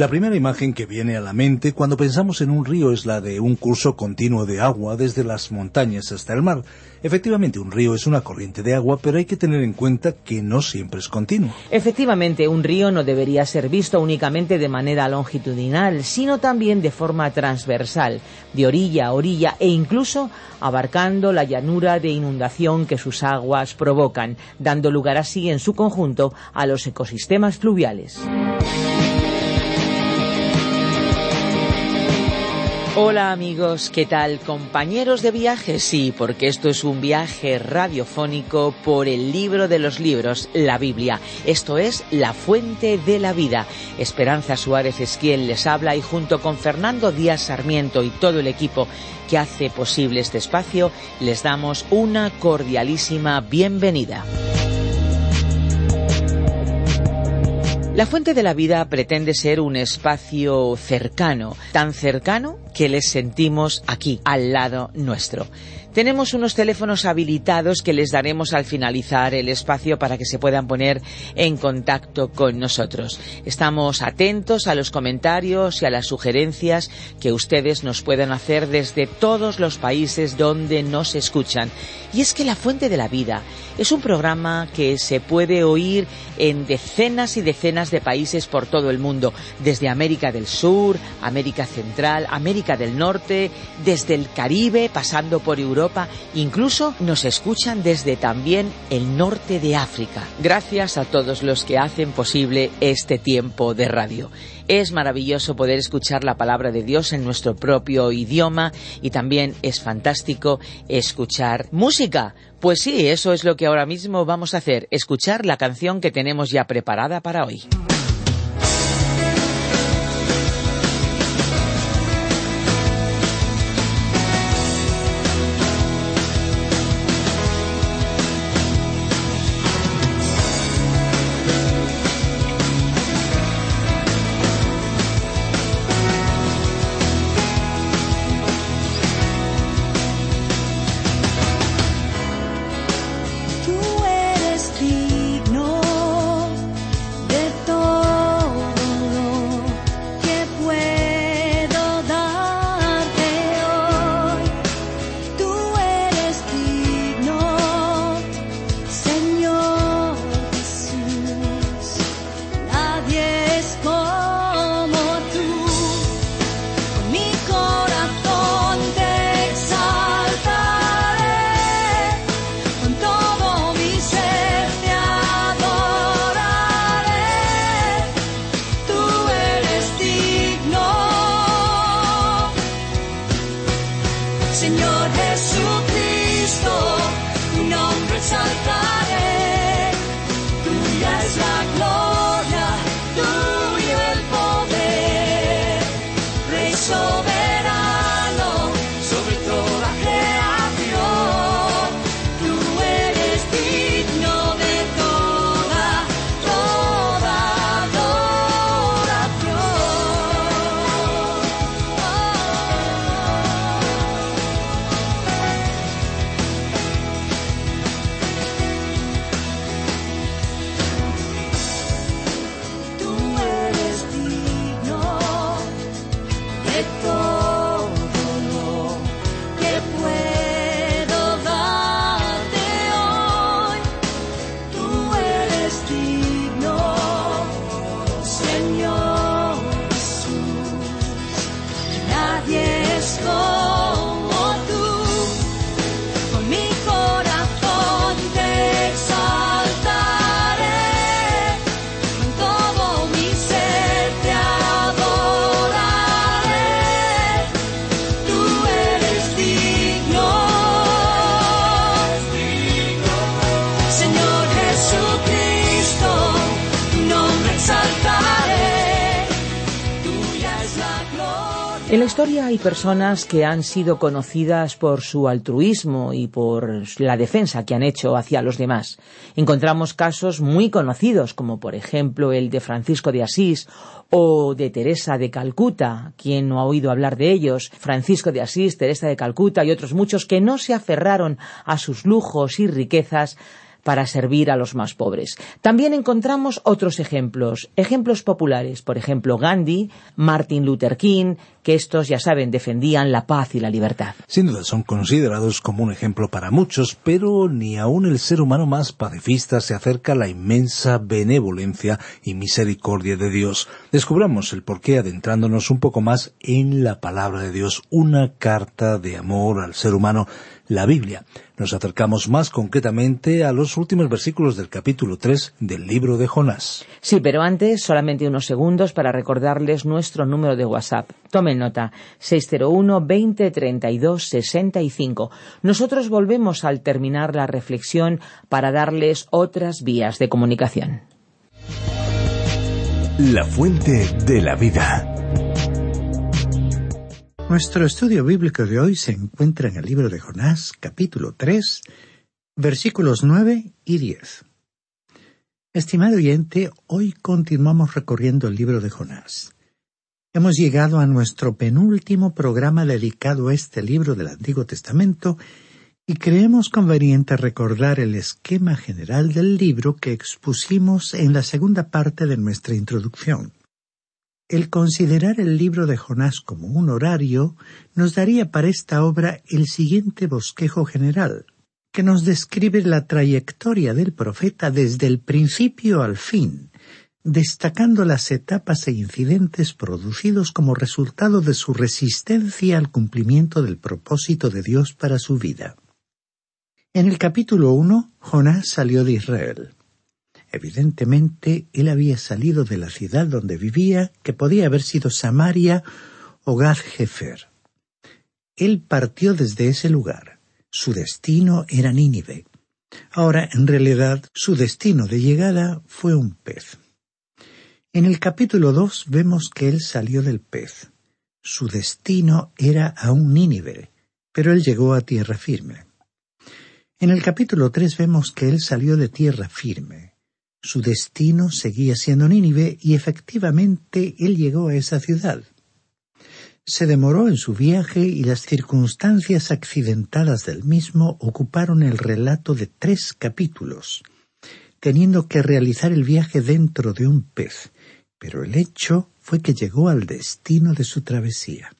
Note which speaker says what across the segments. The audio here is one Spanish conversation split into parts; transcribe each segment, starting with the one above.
Speaker 1: La primera imagen que viene a la mente cuando pensamos en un río es la de un curso continuo de agua desde las montañas hasta el mar. Efectivamente, un río es una corriente de agua, pero hay que tener en cuenta que no siempre es continuo.
Speaker 2: Efectivamente, un río no debería ser visto únicamente de manera longitudinal, sino también de forma transversal, de orilla a orilla e incluso abarcando la llanura de inundación que sus aguas provocan, dando lugar así en su conjunto a los ecosistemas fluviales. Hola amigos, ¿qué tal? Compañeros de viaje, sí, porque esto es un viaje radiofónico por el libro de los libros, la Biblia. Esto es La Fuente de la Vida. Esperanza Suárez Esquiel les habla y junto con Fernando Díaz Sarmiento y todo el equipo que hace posible este espacio, les damos una cordialísima bienvenida. La Fuente de la Vida pretende ser un espacio cercano, tan cercano que les sentimos aquí, al lado nuestro. Tenemos unos teléfonos habilitados que les daremos al finalizar el espacio para que se puedan poner en contacto con nosotros. Estamos atentos a los comentarios y a las sugerencias que ustedes nos puedan hacer desde todos los países donde nos escuchan. Y es que La Fuente de la Vida es un programa que se puede oír en decenas y decenas de países por todo el mundo, desde América del Sur, América Central, América del Norte, desde el Caribe, pasando por Europa, incluso nos escuchan desde también el norte de África. Gracias a todos los que hacen posible este tiempo de radio. Es maravilloso poder escuchar la palabra de Dios en nuestro propio idioma y también es fantástico escuchar música. Pues sí, eso es lo que ahora mismo vamos a hacer, escuchar la canción que tenemos ya preparada para hoy.
Speaker 3: Gesù Cristo, un
Speaker 2: ombre saltare. Historia hay personas que han sido conocidas por su altruismo y por la defensa que han hecho hacia los demás. Encontramos casos muy conocidos, como por ejemplo el de Francisco de Asís o de Teresa de Calcuta. ¿Quién no ha oído hablar de ellos? Francisco de Asís, Teresa de Calcuta y otros muchos que no se aferraron a sus lujos y riquezas para servir a los más pobres. También encontramos otros ejemplos, ejemplos populares, por ejemplo Gandhi, Martin Luther King, que estos, ya saben, defendían la paz y la libertad.
Speaker 1: Sin duda son considerados como un ejemplo para muchos, pero ni aun el ser humano más pacifista se acerca a la inmensa benevolencia y misericordia de Dios. Descubramos el porqué adentrándonos un poco más en la palabra de Dios, una carta de amor al ser humano la Biblia. Nos acercamos más concretamente a los últimos versículos del capítulo 3 del libro de Jonás.
Speaker 2: Sí, pero antes solamente unos segundos para recordarles nuestro número de WhatsApp. Tomen nota, 601 20 32 65. Nosotros volvemos al terminar la reflexión para darles otras vías de comunicación.
Speaker 4: La fuente de la vida.
Speaker 3: Nuestro estudio bíblico de hoy se encuentra en el libro de Jonás, capítulo 3, versículos 9 y 10. Estimado oyente, hoy continuamos recorriendo el libro de Jonás. Hemos llegado a nuestro penúltimo programa dedicado a este libro del Antiguo Testamento y creemos conveniente recordar el esquema general del libro que expusimos en la segunda parte de nuestra introducción. El considerar el libro de Jonás como un horario nos daría para esta obra el siguiente bosquejo general, que nos describe la trayectoria del profeta desde el principio al fin, destacando las etapas e incidentes producidos como resultado de su resistencia al cumplimiento del propósito de Dios para su vida. En el capítulo 1, Jonás salió de Israel. Evidentemente, él había salido de la ciudad donde vivía, que podía haber sido Samaria o Gad-Hefer. Él partió desde ese lugar. Su destino era Nínive. Ahora, en realidad, su destino de llegada fue un pez. En el capítulo 2 vemos que él salió del pez. Su destino era a un Nínive, pero él llegó a tierra firme. En el capítulo 3 vemos que él salió de tierra firme. Su destino seguía siendo Nínive y efectivamente él llegó a esa ciudad. Se demoró en su viaje y las circunstancias accidentadas del mismo ocuparon el relato de tres capítulos, teniendo que realizar el viaje dentro de un pez, pero el hecho fue que llegó al destino de su travesía.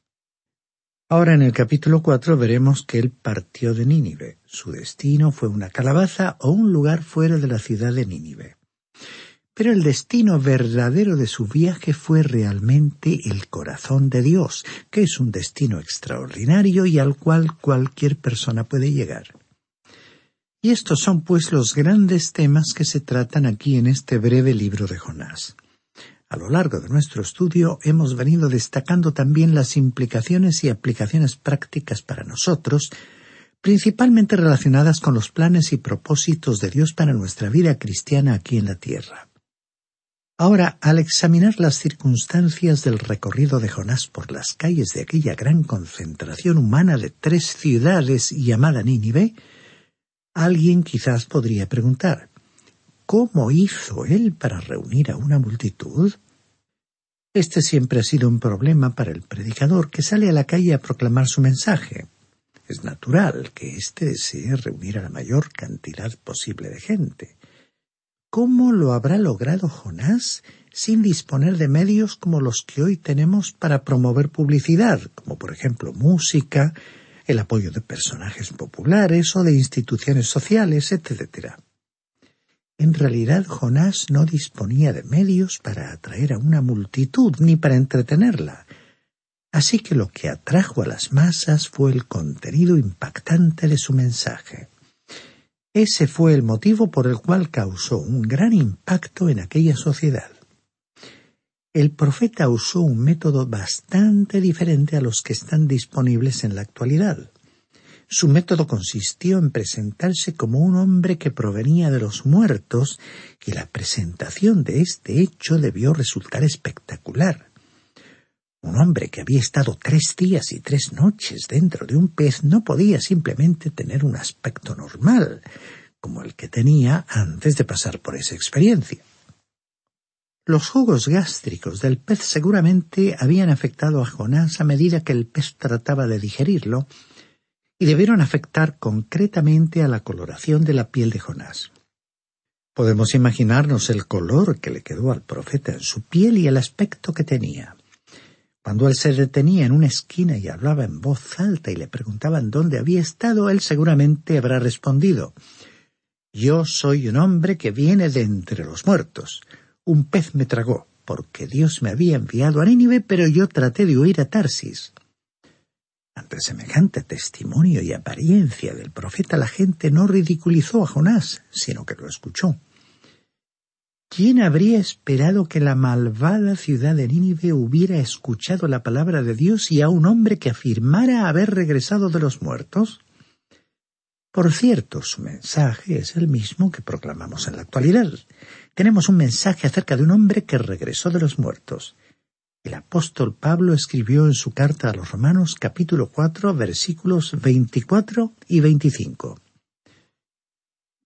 Speaker 3: Ahora en el capítulo cuatro veremos que él partió de Nínive. Su destino fue una calabaza o un lugar fuera de la ciudad de Nínive. Pero el destino verdadero de su viaje fue realmente el corazón de Dios, que es un destino extraordinario y al cual cualquier persona puede llegar. Y estos son pues los grandes temas que se tratan aquí en este breve libro de Jonás. A lo largo de nuestro estudio hemos venido destacando también las implicaciones y aplicaciones prácticas para nosotros, principalmente relacionadas con los planes y propósitos de Dios para nuestra vida cristiana aquí en la tierra. Ahora, al examinar las circunstancias del recorrido de Jonás por las calles de aquella gran concentración humana de tres ciudades llamada Nínive, alguien quizás podría preguntar ¿Cómo hizo él para reunir a una multitud? Este siempre ha sido un problema para el predicador que sale a la calle a proclamar su mensaje. Es natural que éste desee reunir a la mayor cantidad posible de gente. ¿Cómo lo habrá logrado Jonás sin disponer de medios como los que hoy tenemos para promover publicidad, como por ejemplo música, el apoyo de personajes populares o de instituciones sociales, etc. En realidad Jonás no disponía de medios para atraer a una multitud ni para entretenerla. Así que lo que atrajo a las masas fue el contenido impactante de su mensaje. Ese fue el motivo por el cual causó un gran impacto en aquella sociedad. El profeta usó un método bastante diferente a los que están disponibles en la actualidad. Su método consistió en presentarse como un hombre que provenía de los muertos y la presentación de este hecho debió resultar espectacular. Un hombre que había estado tres días y tres noches dentro de un pez no podía simplemente tener un aspecto normal, como el que tenía antes de pasar por esa experiencia. Los jugos gástricos del pez seguramente habían afectado a Jonás a medida que el pez trataba de digerirlo, y debieron afectar concretamente a la coloración de la piel de Jonás. Podemos imaginarnos el color que le quedó al profeta en su piel y el aspecto que tenía. Cuando él se detenía en una esquina y hablaba en voz alta y le preguntaban dónde había estado, él seguramente habrá respondido Yo soy un hombre que viene de entre los muertos. Un pez me tragó, porque Dios me había enviado a Nínive, pero yo traté de huir a Tarsis. Ante semejante testimonio y apariencia del profeta la gente no ridiculizó a Jonás, sino que lo escuchó. ¿Quién habría esperado que la malvada ciudad de Nínive hubiera escuchado la palabra de Dios y a un hombre que afirmara haber regresado de los muertos? Por cierto, su mensaje es el mismo que proclamamos en la actualidad. Tenemos un mensaje acerca de un hombre que regresó de los muertos. El apóstol Pablo escribió en su carta a los Romanos capítulo cuatro versículos veinticuatro y veinticinco.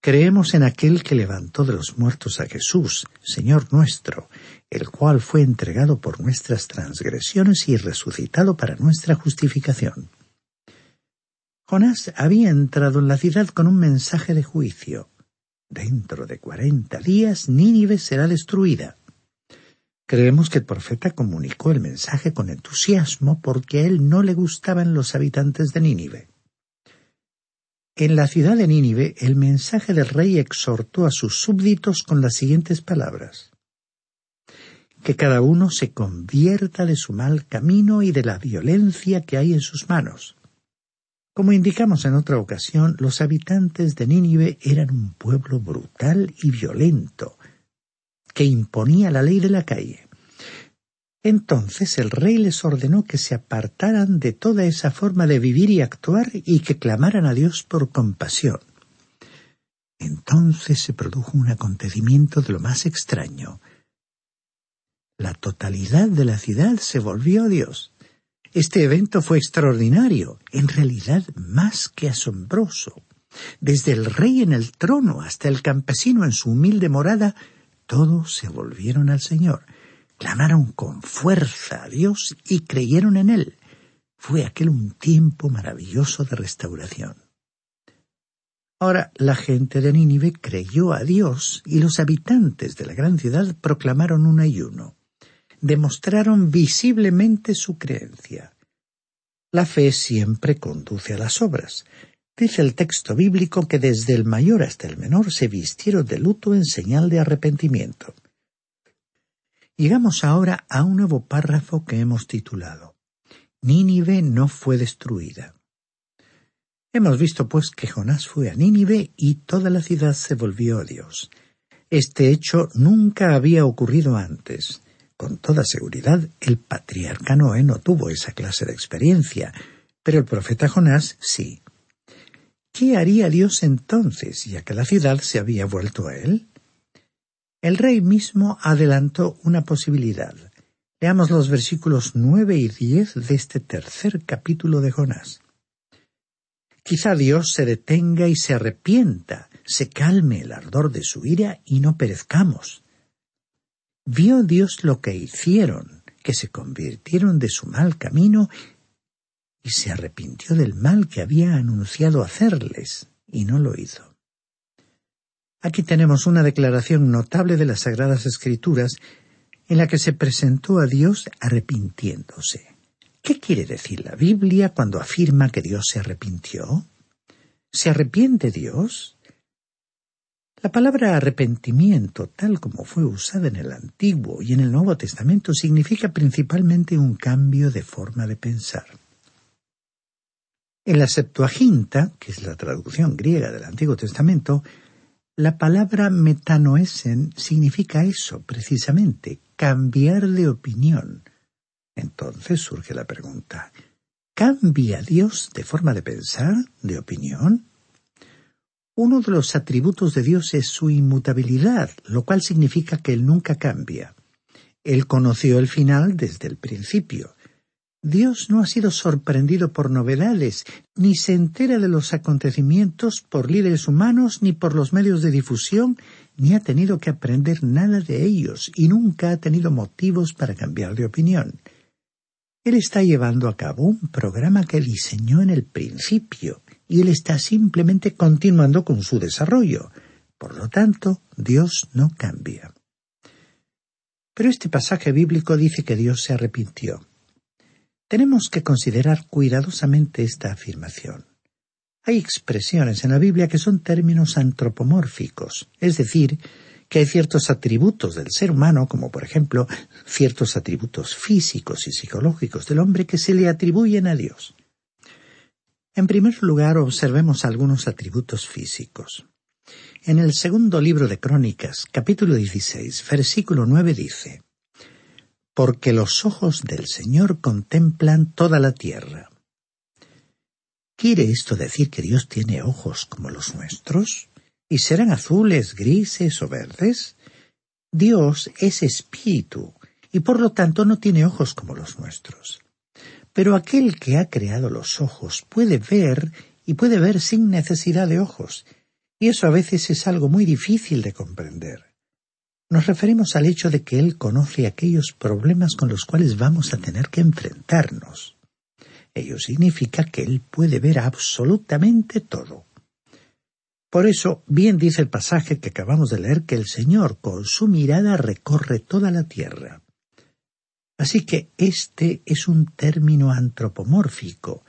Speaker 3: Creemos en aquel que levantó de los muertos a Jesús, Señor nuestro, el cual fue entregado por nuestras transgresiones y resucitado para nuestra justificación. Jonás había entrado en la ciudad con un mensaje de juicio. Dentro de cuarenta días Nínive será destruida. Creemos que el profeta comunicó el mensaje con entusiasmo porque a él no le gustaban los habitantes de Nínive. En la ciudad de Nínive, el mensaje del rey exhortó a sus súbditos con las siguientes palabras. Que cada uno se convierta de su mal camino y de la violencia que hay en sus manos. Como indicamos en otra ocasión, los habitantes de Nínive eran un pueblo brutal y violento, que imponía la ley de la calle. Entonces el rey les ordenó que se apartaran de toda esa forma de vivir y actuar y que clamaran a Dios por compasión. Entonces se produjo un acontecimiento de lo más extraño. La totalidad de la ciudad se volvió a Dios. Este evento fue extraordinario, en realidad más que asombroso. Desde el rey en el trono hasta el campesino en su humilde morada, todos se volvieron al Señor clamaron con fuerza a Dios y creyeron en Él. Fue aquel un tiempo maravilloso de restauración. Ahora la gente de Nínive creyó a Dios y los habitantes de la gran ciudad proclamaron un ayuno. Demostraron visiblemente su creencia. La fe siempre conduce a las obras. Dice el texto bíblico que desde el mayor hasta el menor se vistieron de luto en señal de arrepentimiento. Llegamos ahora a un nuevo párrafo que hemos titulado Nínive no fue destruida. Hemos visto pues que Jonás fue a Nínive y toda la ciudad se volvió a Dios. Este hecho nunca había ocurrido antes. Con toda seguridad, el patriarca Noé no tuvo esa clase de experiencia, pero el profeta Jonás sí. ¿Qué haría Dios entonces, ya que la ciudad se había vuelto a él? El rey mismo adelantó una posibilidad. Leamos los versículos nueve y diez de este tercer capítulo de Jonás. Quizá Dios se detenga y se arrepienta, se calme el ardor de su ira y no perezcamos. Vio Dios lo que hicieron, que se convirtieron de su mal camino y se arrepintió del mal que había anunciado hacerles, y no lo hizo. Aquí tenemos una declaración notable de las Sagradas Escrituras en la que se presentó a Dios arrepintiéndose. ¿Qué quiere decir la Biblia cuando afirma que Dios se arrepintió? ¿Se arrepiente Dios? La palabra arrepentimiento, tal como fue usada en el Antiguo y en el Nuevo Testamento, significa principalmente un cambio de forma de pensar. En la Septuaginta, que es la traducción griega del Antiguo Testamento, la palabra metanoesen significa eso, precisamente, cambiar de opinión. Entonces surge la pregunta, ¿cambia Dios de forma de pensar, de opinión? Uno de los atributos de Dios es su inmutabilidad, lo cual significa que Él nunca cambia. Él conoció el final desde el principio. Dios no ha sido sorprendido por novedades, ni se entera de los acontecimientos por líderes humanos ni por los medios de difusión, ni ha tenido que aprender nada de ellos, y nunca ha tenido motivos para cambiar de opinión. Él está llevando a cabo un programa que diseñó en el principio, y él está simplemente continuando con su desarrollo. Por lo tanto, Dios no cambia. Pero este pasaje bíblico dice que Dios se arrepintió. Tenemos que considerar cuidadosamente esta afirmación. Hay expresiones en la Biblia que son términos antropomórficos, es decir, que hay ciertos atributos del ser humano, como por ejemplo ciertos atributos físicos y psicológicos del hombre que se le atribuyen a Dios. En primer lugar, observemos algunos atributos físicos. En el segundo libro de Crónicas, capítulo 16, versículo 9 dice, porque los ojos del Señor contemplan toda la tierra. ¿Quiere esto decir que Dios tiene ojos como los nuestros? ¿Y serán azules, grises o verdes? Dios es espíritu y por lo tanto no tiene ojos como los nuestros. Pero aquel que ha creado los ojos puede ver y puede ver sin necesidad de ojos, y eso a veces es algo muy difícil de comprender nos referimos al hecho de que Él conoce aquellos problemas con los cuales vamos a tener que enfrentarnos. Ello significa que Él puede ver absolutamente todo. Por eso, bien dice el pasaje que acabamos de leer que el Señor con su mirada recorre toda la tierra. Así que este es un término antropomórfico,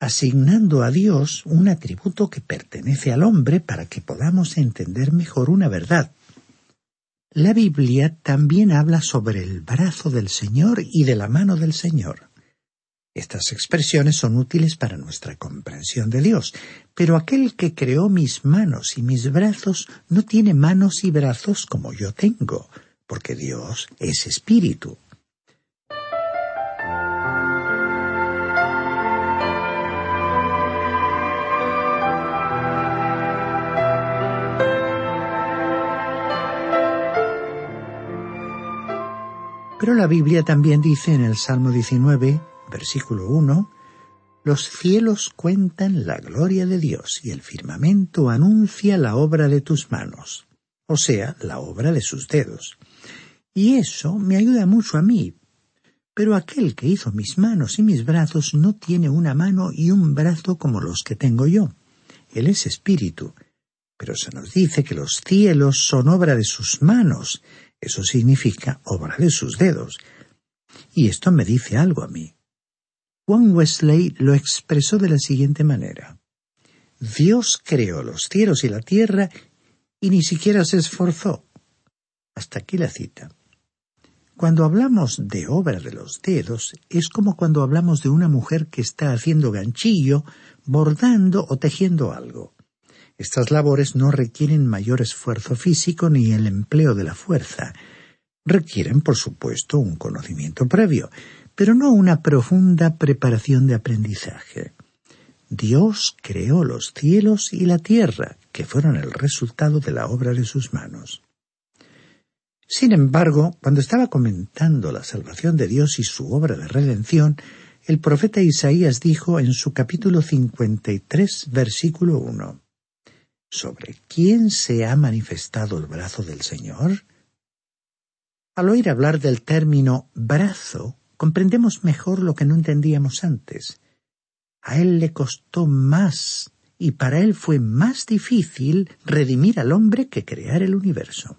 Speaker 3: asignando a Dios un atributo que pertenece al hombre para que podamos entender mejor una verdad. La Biblia también habla sobre el brazo del Señor y de la mano del Señor. Estas expresiones son útiles para nuestra comprensión de Dios, pero aquel que creó mis manos y mis brazos no tiene manos y brazos como yo tengo, porque Dios es espíritu. Pero la Biblia también dice en el Salmo 19, versículo 1, Los cielos cuentan la gloria de Dios y el firmamento anuncia la obra de tus manos, o sea, la obra de sus dedos. Y eso me ayuda mucho a mí. Pero aquel que hizo mis manos y mis brazos no tiene una mano y un brazo como los que tengo yo. Él es espíritu. Pero se nos dice que los cielos son obra de sus manos, eso significa obra de sus dedos. Y esto me dice algo a mí. Juan Wesley lo expresó de la siguiente manera. Dios creó los cielos y la tierra y ni siquiera se esforzó. Hasta aquí la cita. Cuando hablamos de obra de los dedos, es como cuando hablamos de una mujer que está haciendo ganchillo, bordando o tejiendo algo. Estas labores no requieren mayor esfuerzo físico ni el empleo de la fuerza. Requieren, por supuesto, un conocimiento previo, pero no una profunda preparación de aprendizaje. Dios creó los cielos y la tierra, que fueron el resultado de la obra de sus manos. Sin embargo, cuando estaba comentando la salvación de Dios y su obra de redención, el profeta Isaías dijo en su capítulo 53, versículo 1, sobre quién se ha manifestado el brazo del Señor? Al oír hablar del término brazo, comprendemos mejor lo que no entendíamos antes. A él le costó más y para él fue más difícil redimir al hombre que crear el universo.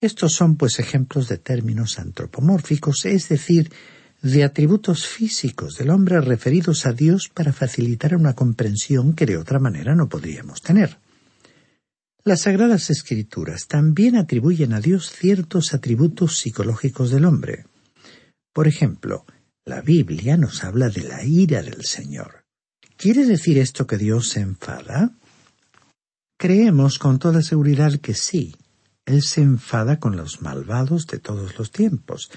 Speaker 3: Estos son pues ejemplos de términos antropomórficos, es decir, de atributos físicos del hombre referidos a Dios para facilitar una comprensión que de otra manera no podríamos tener. Las Sagradas Escrituras también atribuyen a Dios ciertos atributos psicológicos del hombre. Por ejemplo, la Biblia nos habla de la ira del Señor. ¿Quiere decir esto que Dios se enfada? Creemos con toda seguridad que sí. Él se enfada con los malvados de todos los tiempos,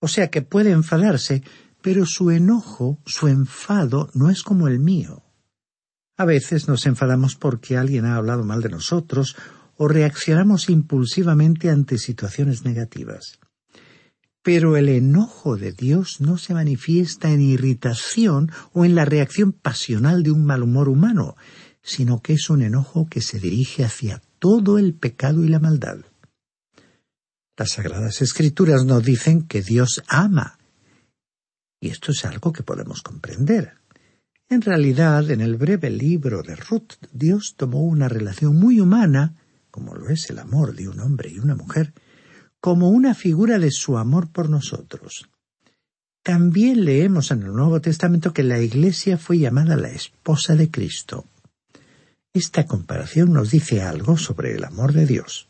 Speaker 3: o sea que puede enfadarse, pero su enojo, su enfado, no es como el mío. A veces nos enfadamos porque alguien ha hablado mal de nosotros o reaccionamos impulsivamente ante situaciones negativas. Pero el enojo de Dios no se manifiesta en irritación o en la reacción pasional de un mal humor humano, sino que es un enojo que se dirige hacia todo el pecado y la maldad. Las Sagradas Escrituras nos dicen que Dios ama. Y esto es algo que podemos comprender. En realidad, en el breve libro de Ruth, Dios tomó una relación muy humana, como lo es el amor de un hombre y una mujer, como una figura de su amor por nosotros. También leemos en el Nuevo Testamento que la Iglesia fue llamada la esposa de Cristo. Esta comparación nos dice algo sobre el amor de Dios.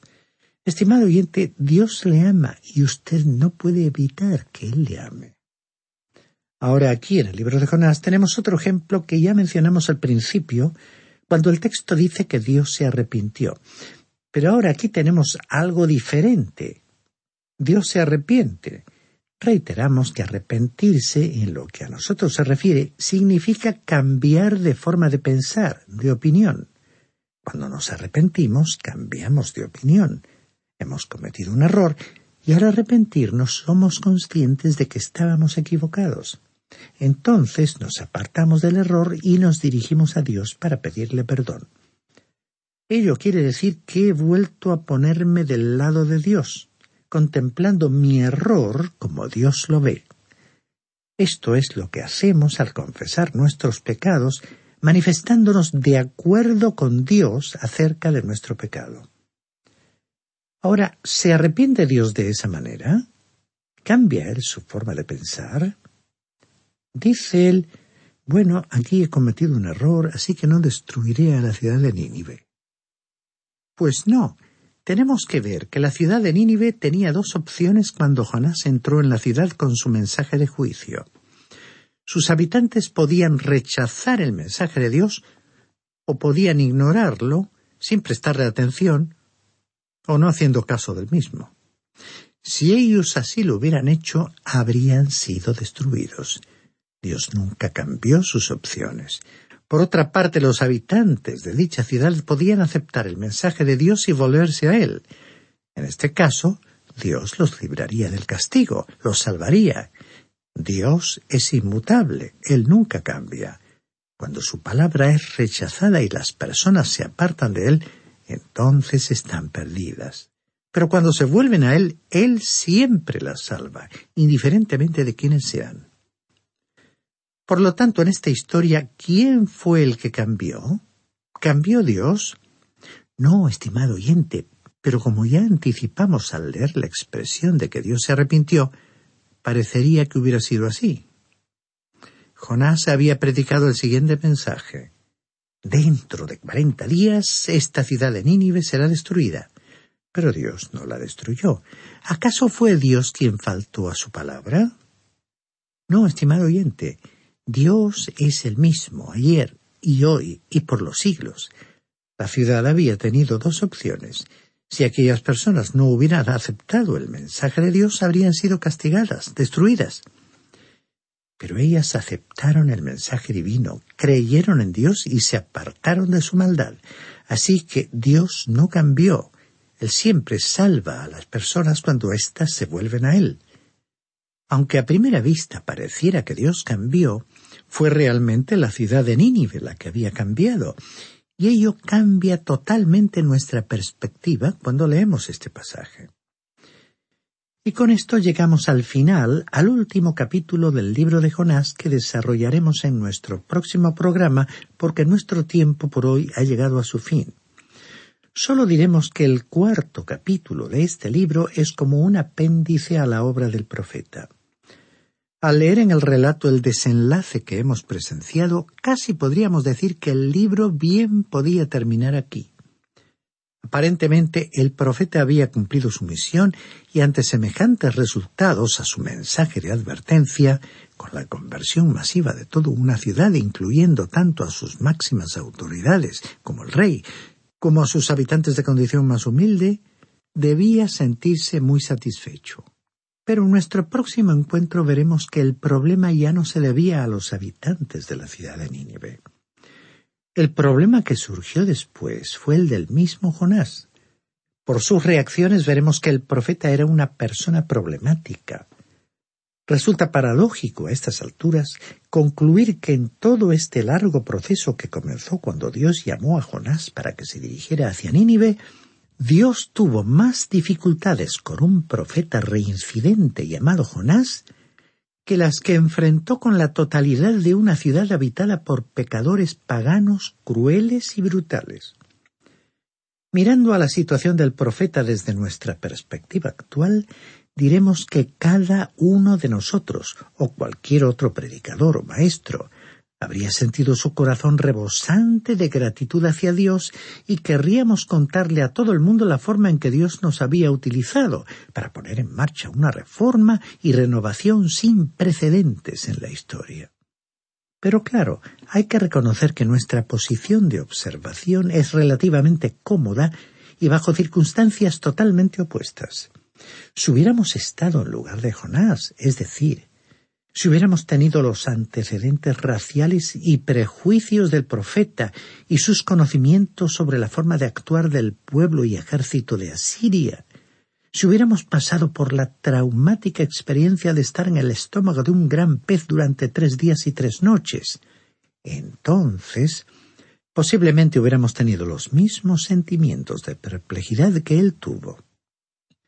Speaker 3: Estimado oyente, Dios le ama y usted no puede evitar que Él le ame. Ahora aquí en el libro de Jonás tenemos otro ejemplo que ya mencionamos al principio, cuando el texto dice que Dios se arrepintió. Pero ahora aquí tenemos algo diferente. Dios se arrepiente. Reiteramos que arrepentirse, en lo que a nosotros se refiere, significa cambiar de forma de pensar, de opinión. Cuando nos arrepentimos, cambiamos de opinión. Hemos cometido un error y al arrepentirnos somos conscientes de que estábamos equivocados. Entonces nos apartamos del error y nos dirigimos a Dios para pedirle perdón. Ello quiere decir que he vuelto a ponerme del lado de Dios, contemplando mi error como Dios lo ve. Esto es lo que hacemos al confesar nuestros pecados, manifestándonos de acuerdo con Dios acerca de nuestro pecado. Ahora, ¿se arrepiente Dios de esa manera? ¿Cambia Él su forma de pensar? Dice Él, bueno, aquí he cometido un error, así que no destruiré a la ciudad de Nínive. Pues no, tenemos que ver que la ciudad de Nínive tenía dos opciones cuando Jonás entró en la ciudad con su mensaje de juicio. Sus habitantes podían rechazar el mensaje de Dios o podían ignorarlo sin prestarle atención o no haciendo caso del mismo. Si ellos así lo hubieran hecho, habrían sido destruidos. Dios nunca cambió sus opciones. Por otra parte, los habitantes de dicha ciudad podían aceptar el mensaje de Dios y volverse a él. En este caso, Dios los libraría del castigo, los salvaría. Dios es inmutable, Él nunca cambia. Cuando su palabra es rechazada y las personas se apartan de Él, entonces están perdidas. Pero cuando se vuelven a Él, Él siempre las salva, indiferentemente de quiénes sean. Por lo tanto, en esta historia, ¿quién fue el que cambió? ¿Cambió Dios? No, estimado oyente, pero como ya anticipamos al leer la expresión de que Dios se arrepintió, parecería que hubiera sido así. Jonás había predicado el siguiente mensaje. Dentro de cuarenta días esta ciudad de Nínive será destruida. Pero Dios no la destruyó. ¿Acaso fue Dios quien faltó a su palabra? No, estimado oyente, Dios es el mismo ayer y hoy y por los siglos. La ciudad había tenido dos opciones. Si aquellas personas no hubieran aceptado el mensaje de Dios, habrían sido castigadas, destruidas. Pero ellas aceptaron el mensaje divino, creyeron en Dios y se apartaron de su maldad. Así que Dios no cambió. Él siempre salva a las personas cuando éstas se vuelven a Él. Aunque a primera vista pareciera que Dios cambió, fue realmente la ciudad de Nínive la que había cambiado. Y ello cambia totalmente nuestra perspectiva cuando leemos este pasaje. Y con esto llegamos al final, al último capítulo del libro de Jonás que desarrollaremos en nuestro próximo programa porque nuestro tiempo por hoy ha llegado a su fin. Solo diremos que el cuarto capítulo de este libro es como un apéndice a la obra del profeta. Al leer en el relato el desenlace que hemos presenciado, casi podríamos decir que el libro bien podía terminar aquí. Aparentemente el profeta había cumplido su misión y ante semejantes resultados a su mensaje de advertencia, con la conversión masiva de toda una ciudad, incluyendo tanto a sus máximas autoridades como el rey, como a sus habitantes de condición más humilde, debía sentirse muy satisfecho. Pero en nuestro próximo encuentro veremos que el problema ya no se debía a los habitantes de la ciudad de Nínive. El problema que surgió después fue el del mismo Jonás. Por sus reacciones veremos que el profeta era una persona problemática. Resulta paradójico a estas alturas concluir que en todo este largo proceso que comenzó cuando Dios llamó a Jonás para que se dirigiera hacia Nínive, Dios tuvo más dificultades con un profeta reincidente llamado Jonás que las que enfrentó con la totalidad de una ciudad habitada por pecadores paganos crueles y brutales. Mirando a la situación del profeta desde nuestra perspectiva actual, diremos que cada uno de nosotros, o cualquier otro predicador o maestro, habría sentido su corazón rebosante de gratitud hacia Dios y querríamos contarle a todo el mundo la forma en que Dios nos había utilizado para poner en marcha una reforma y renovación sin precedentes en la historia. Pero claro, hay que reconocer que nuestra posición de observación es relativamente cómoda y bajo circunstancias totalmente opuestas. Si hubiéramos estado en lugar de Jonás, es decir, si hubiéramos tenido los antecedentes raciales y prejuicios del profeta y sus conocimientos sobre la forma de actuar del pueblo y ejército de Asiria, si hubiéramos pasado por la traumática experiencia de estar en el estómago de un gran pez durante tres días y tres noches, entonces posiblemente hubiéramos tenido los mismos sentimientos de perplejidad que él tuvo.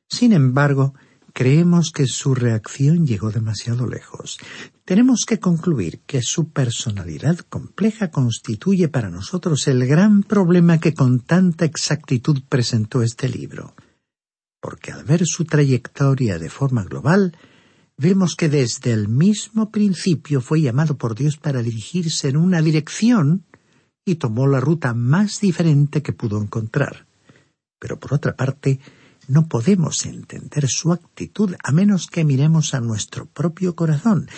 Speaker 3: Sin embargo, creemos que su reacción llegó demasiado lejos. Tenemos que concluir que su personalidad compleja constituye para nosotros el gran problema que con tanta exactitud presentó este libro. Porque al ver su trayectoria de forma global, vemos que desde el mismo principio fue llamado por Dios para dirigirse en una dirección y tomó la ruta más diferente que pudo encontrar. Pero por otra parte, no podemos entender su actitud a menos que miremos a nuestro propio corazón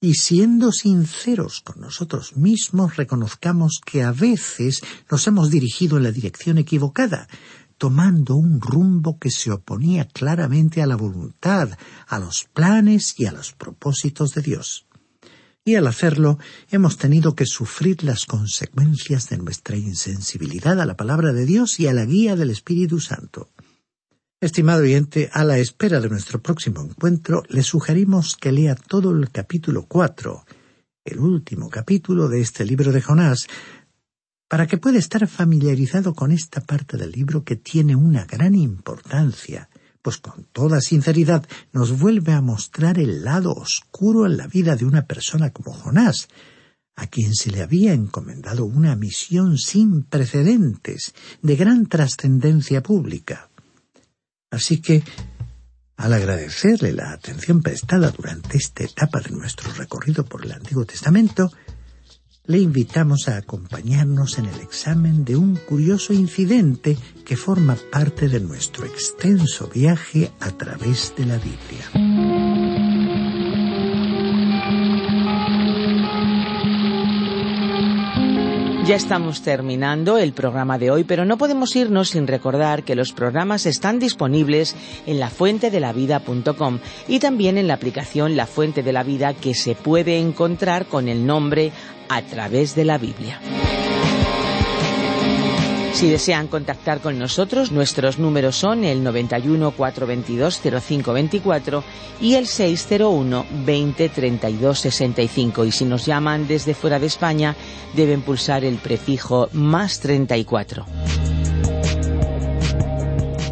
Speaker 3: y siendo sinceros con nosotros mismos reconozcamos que a veces nos hemos dirigido en la dirección equivocada, tomando un rumbo que se oponía claramente a la voluntad, a los planes y a los propósitos de Dios. Y al hacerlo hemos tenido que sufrir las consecuencias de nuestra insensibilidad a la palabra de Dios y a la guía del Espíritu Santo. Estimado oyente, a la espera de nuestro próximo encuentro, le sugerimos que lea todo el capítulo cuatro, el último capítulo de este libro de Jonás, para que pueda estar familiarizado con esta parte del libro que tiene una gran importancia, pues con toda sinceridad nos vuelve a mostrar el lado oscuro en la vida de una persona como Jonás, a quien se le había encomendado una misión sin precedentes, de gran trascendencia pública. Así que, al agradecerle la atención prestada durante esta etapa de nuestro recorrido por el Antiguo Testamento, le invitamos a acompañarnos en el examen de un curioso incidente que forma parte de nuestro extenso viaje a través de la Biblia.
Speaker 2: Ya estamos terminando el programa de hoy, pero no podemos irnos sin recordar que los programas están disponibles en lafuentedelavida.com y también en la aplicación La Fuente de la Vida que se puede encontrar con el nombre A través de la Biblia. Si desean contactar con nosotros, nuestros números son el 91 422 0524 y el 601 20 32 65. Y si nos llaman desde fuera de España, deben pulsar el prefijo más 34.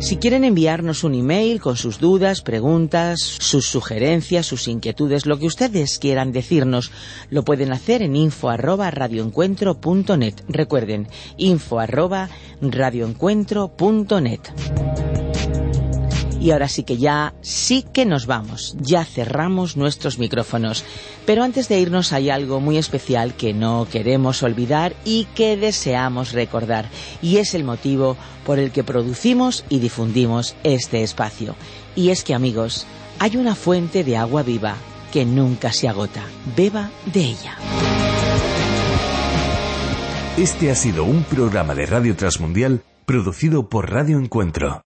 Speaker 2: Si quieren enviarnos un email con sus dudas, preguntas, sus sugerencias, sus inquietudes, lo que ustedes quieran decirnos, lo pueden hacer en info. Recuerden, info arroba radioencuentro.net. Y ahora sí que ya, sí que nos vamos, ya cerramos nuestros micrófonos. Pero antes de irnos hay algo muy especial que no queremos olvidar y que deseamos recordar. Y es el motivo por el que producimos y difundimos este espacio. Y es que amigos, hay una fuente de agua viva que nunca se agota. Beba de ella.
Speaker 4: Este ha sido un programa de Radio Transmundial producido por Radio Encuentro.